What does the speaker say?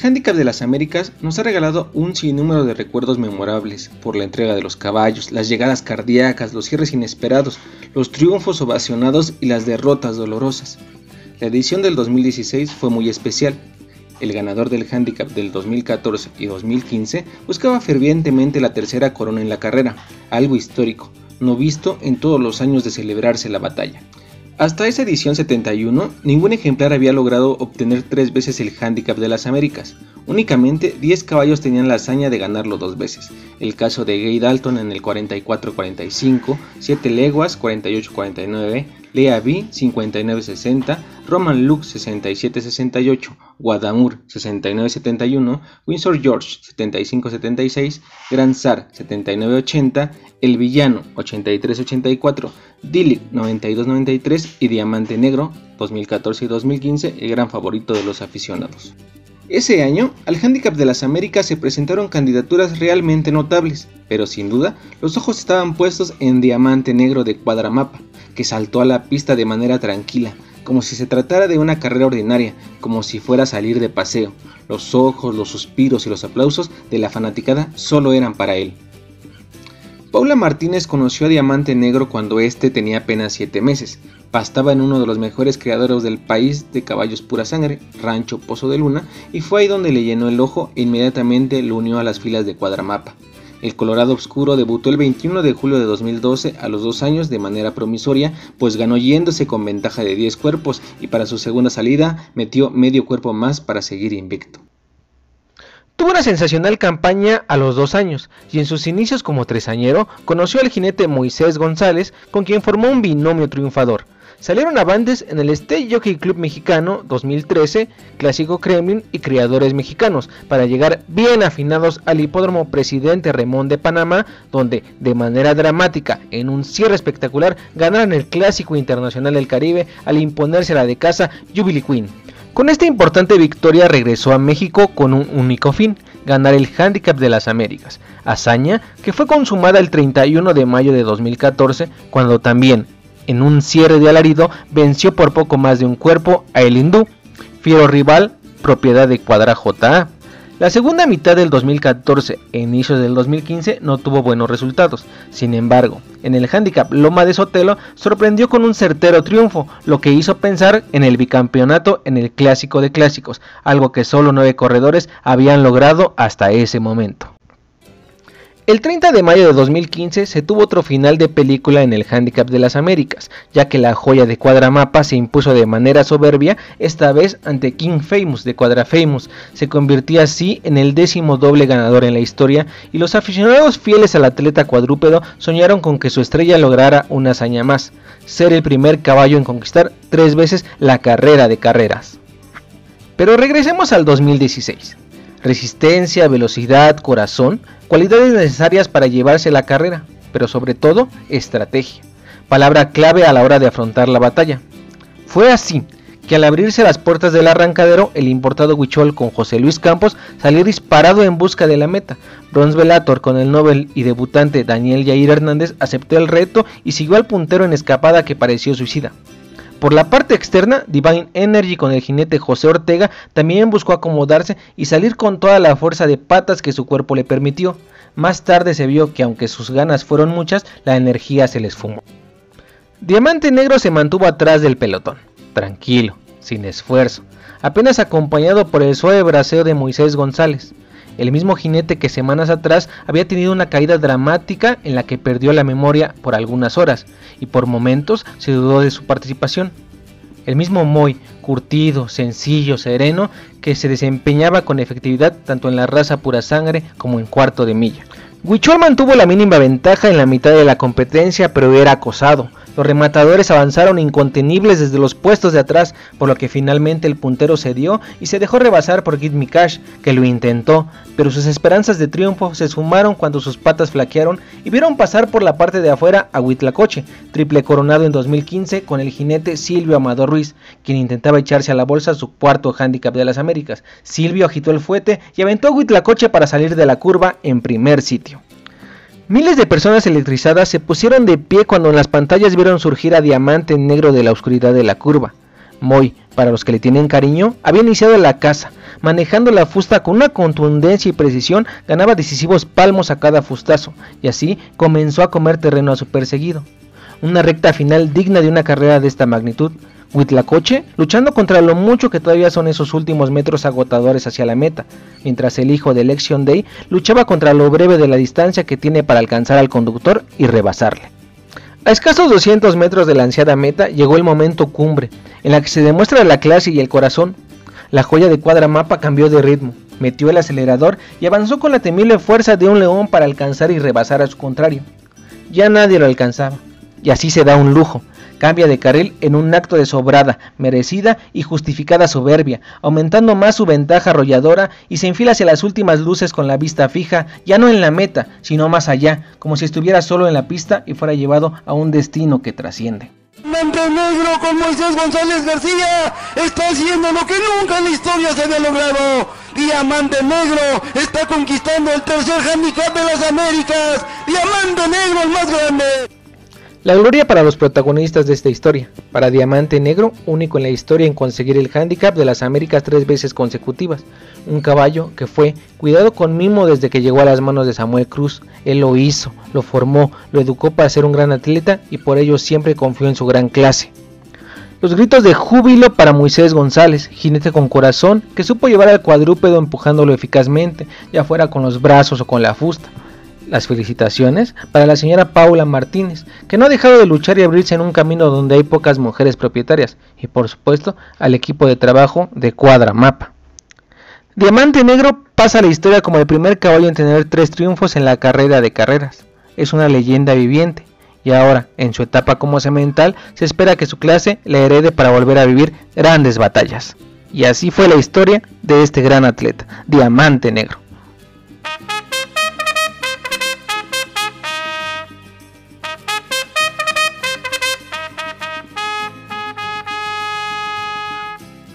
El Handicap de las Américas nos ha regalado un sinnúmero de recuerdos memorables por la entrega de los caballos, las llegadas cardíacas, los cierres inesperados, los triunfos ovacionados y las derrotas dolorosas. La edición del 2016 fue muy especial. El ganador del handicap del 2014 y 2015 buscaba fervientemente la tercera corona en la carrera, algo histórico, no visto en todos los años de celebrarse la batalla. Hasta esa edición 71, ningún ejemplar había logrado obtener tres veces el Handicap de las Américas. Únicamente 10 caballos tenían la hazaña de ganarlo dos veces. El caso de Gay Dalton en el 44-45, 7 leguas 48-49, Lea B 59-60, Roman Luke 67-68, Guadamur 69-71, Windsor George 75-76, Grand Sar 79-80, El Villano 83-84, Dilly 92-93 y Diamante Negro 2014 y 2015 el gran favorito de los aficionados. Ese año, al Handicap de las Américas se presentaron candidaturas realmente notables, pero sin duda los ojos estaban puestos en Diamante Negro de Cuadramapa, que saltó a la pista de manera tranquila, como si se tratara de una carrera ordinaria, como si fuera a salir de paseo. Los ojos, los suspiros y los aplausos de la fanaticada solo eran para él. Paula Martínez conoció a Diamante Negro cuando éste tenía apenas 7 meses. Pastaba en uno de los mejores criadores del país de caballos pura sangre, Rancho Pozo de Luna, y fue ahí donde le llenó el ojo e inmediatamente lo unió a las filas de Cuadramapa. El Colorado Oscuro debutó el 21 de julio de 2012 a los dos años de manera promisoria, pues ganó yéndose con ventaja de 10 cuerpos y para su segunda salida metió medio cuerpo más para seguir invicto. Tuvo una sensacional campaña a los dos años y en sus inicios como tresañero conoció al jinete Moisés González con quien formó un binomio triunfador. Salieron avantes en el State Jockey Club Mexicano 2013, Clásico Kremlin y Criadores Mexicanos para llegar bien afinados al hipódromo Presidente Remón de Panamá, donde de manera dramática, en un cierre espectacular, ganaron el Clásico Internacional del Caribe al imponerse a la de casa Jubilee Queen. Con esta importante victoria regresó a México con un único fin, ganar el Handicap de las Américas, hazaña que fue consumada el 31 de mayo de 2014, cuando también, en un cierre de alarido, venció por poco más de un cuerpo a el hindú, fiero rival, propiedad de Cuadra JA. La segunda mitad del 2014 e inicios del 2015 no tuvo buenos resultados. Sin embargo, en el handicap Loma de Sotelo sorprendió con un certero triunfo, lo que hizo pensar en el bicampeonato en el Clásico de Clásicos, algo que solo nueve corredores habían logrado hasta ese momento. El 30 de mayo de 2015 se tuvo otro final de película en el Handicap de las Américas, ya que la joya de Cuadramapa se impuso de manera soberbia, esta vez ante King Famous de Cuadra Famous. Se convirtió así en el décimo doble ganador en la historia y los aficionados fieles al atleta cuadrúpedo soñaron con que su estrella lograra una hazaña más, ser el primer caballo en conquistar tres veces la carrera de carreras. Pero regresemos al 2016 resistencia, velocidad, corazón, cualidades necesarias para llevarse la carrera, pero sobre todo estrategia, palabra clave a la hora de afrontar la batalla. Fue así que al abrirse las puertas del arrancadero, el importado Huichol con José Luis Campos salió disparado en busca de la meta. Bronze Velator con el Nobel y debutante Daniel Yair Hernández aceptó el reto y siguió al puntero en escapada que pareció suicida. Por la parte externa, Divine Energy con el jinete José Ortega también buscó acomodarse y salir con toda la fuerza de patas que su cuerpo le permitió. Más tarde se vio que aunque sus ganas fueron muchas, la energía se les fumó. Diamante Negro se mantuvo atrás del pelotón, tranquilo, sin esfuerzo, apenas acompañado por el suave braseo de Moisés González el mismo jinete que semanas atrás había tenido una caída dramática en la que perdió la memoria por algunas horas y por momentos se dudó de su participación. El mismo Moy, curtido, sencillo, sereno, que se desempeñaba con efectividad tanto en la raza pura sangre como en cuarto de milla. Huichol mantuvo la mínima ventaja en la mitad de la competencia, pero era acosado. Los rematadores avanzaron incontenibles desde los puestos de atrás, por lo que finalmente el puntero cedió y se dejó rebasar por Git Cash, que lo intentó, pero sus esperanzas de triunfo se sumaron cuando sus patas flaquearon y vieron pasar por la parte de afuera a Huitlacoche, triple coronado en 2015 con el jinete Silvio Amador Ruiz, quien intentaba echarse a la bolsa su cuarto handicap de las Américas. Silvio agitó el fuete y aventó a Huitlacoche para salir de la curva en primer sitio. Miles de personas electrizadas se pusieron de pie cuando en las pantallas vieron surgir a Diamante Negro de la oscuridad de la curva. Moy, para los que le tienen cariño, había iniciado la caza, manejando la fusta con una contundencia y precisión, ganaba decisivos palmos a cada fustazo, y así comenzó a comer terreno a su perseguido. Una recta final digna de una carrera de esta magnitud, Huitlacoche luchando contra lo mucho que todavía son esos últimos metros agotadores hacia la meta, mientras el hijo de Election Day luchaba contra lo breve de la distancia que tiene para alcanzar al conductor y rebasarle. A escasos 200 metros de la ansiada meta llegó el momento cumbre, en la que se demuestra la clase y el corazón. La joya de cuadra mapa cambió de ritmo, metió el acelerador y avanzó con la temible fuerza de un león para alcanzar y rebasar a su contrario. Ya nadie lo alcanzaba, y así se da un lujo, cambia de carril en un acto de sobrada, merecida y justificada soberbia, aumentando más su ventaja arrolladora y se enfila hacia las últimas luces con la vista fija, ya no en la meta, sino más allá, como si estuviera solo en la pista y fuera llevado a un destino que trasciende. Montenegro con Moisés González García está haciendo lo que nunca en la historia se había logrado. Diamante Negro está conquistando el tercer handicap de las Américas. Diamante Negro el más grande. La gloria para los protagonistas de esta historia, para Diamante Negro, único en la historia en conseguir el handicap de las Américas tres veces consecutivas, un caballo que fue cuidado con mimo desde que llegó a las manos de Samuel Cruz, él lo hizo, lo formó, lo educó para ser un gran atleta y por ello siempre confió en su gran clase. Los gritos de júbilo para Moisés González, jinete con corazón, que supo llevar al cuadrúpedo empujándolo eficazmente, ya fuera con los brazos o con la fusta las felicitaciones para la señora Paula Martínez, que no ha dejado de luchar y abrirse en un camino donde hay pocas mujeres propietarias, y por supuesto al equipo de trabajo de Cuadra Mapa. Diamante Negro pasa a la historia como el primer caballo en tener tres triunfos en la carrera de carreras. Es una leyenda viviente, y ahora, en su etapa como semental, se espera que su clase le herede para volver a vivir grandes batallas. Y así fue la historia de este gran atleta, Diamante Negro.